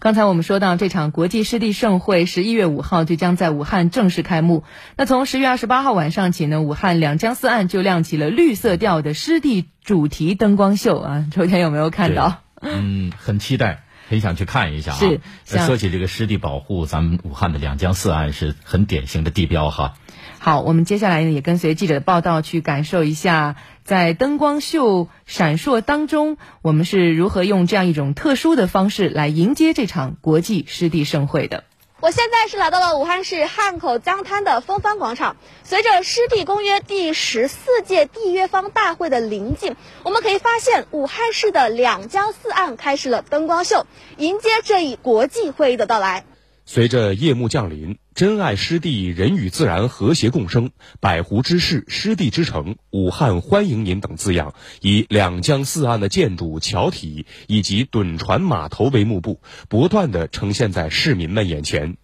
刚才我们说到，这场国际湿地盛会十一月五号就将在武汉正式开幕。那从十月二十八号晚上起呢，武汉两江四岸就亮起了绿色调的湿地主题灯光秀啊！昨天有没有看到？嗯，很期待，很想去看一下啊。是。说起这个湿地保护，咱们武汉的两江四岸是很典型的地标哈。好，我们接下来呢也跟随记者的报道去感受一下，在灯光秀闪烁当中，我们是如何用这样一种特殊的方式来迎接这场国际湿地盛会的。现在是来到了武汉市汉口江滩的风帆广场。随着湿地公约第十四届缔约方大会的临近，我们可以发现武汉市的两江四岸开始了灯光秀，迎接这一国际会议的到来。随着夜幕降临，珍爱湿地，人与自然和谐共生，百湖之市，湿地之城，武汉欢迎您等字样，以两江四岸的建筑、桥体以及趸船码头为幕布，不断的呈现在市民们眼前。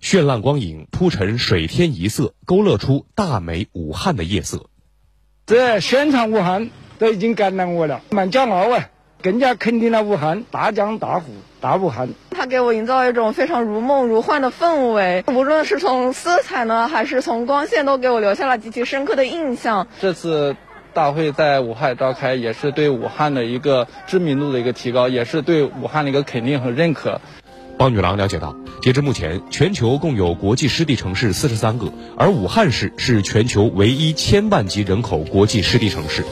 绚烂光影铺陈水天一色，勾勒出大美武汉的夜色。这宣传武汉都已经感染我了，蛮骄傲啊！更加肯定了武汉大江大湖大武汉。它给我营造一种非常如梦如幻的氛围，无论是从色彩呢，还是从光线，都给我留下了极其深刻的印象。这次大会在武汉召开，也是对武汉的一个知名度的一个提高，也是对武汉的一个肯定和认可。包女郎了解到，截至目前，全球共有国际湿地城市四十三个，而武汉市是全球唯一千万级人口国际湿地城市。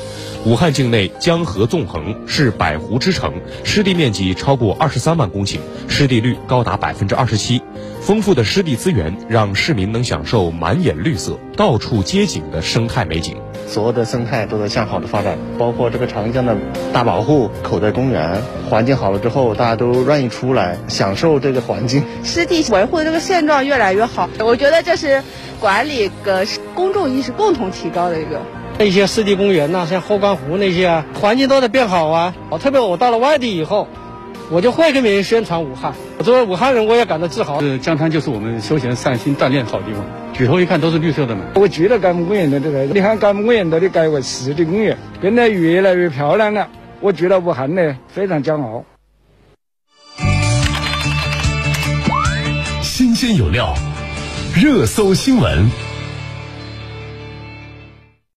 武汉境内江河纵横，是百湖之城，湿地面积超过二十三万公顷，湿地率高达百分之二十七。丰富的湿地资源让市民能享受满眼绿色、到处皆景的生态美景。所有的生态都在向好的发展，包括这个长江的大保护、口袋公园，环境好了之后，大家都愿意出来享受这个环境。湿地维护的这个现状越来越好，我觉得这是管理跟公众意识共同提高的一个。一些湿地公园呐，像后官湖那些啊，环境都在变好啊。哦，特别我到了外地以后，我就会跟别人宣传武汉。我作为武汉人，我也感到自豪。这江滩就是我们休闲、散心、锻炼好地方。举头一看都是绿色的嘛。我觉得干部公园的这个，你看干部公园都得改为湿地公园，变得越来越漂亮了。我觉得武汉呢，非常骄傲。新鲜有料，热搜新闻。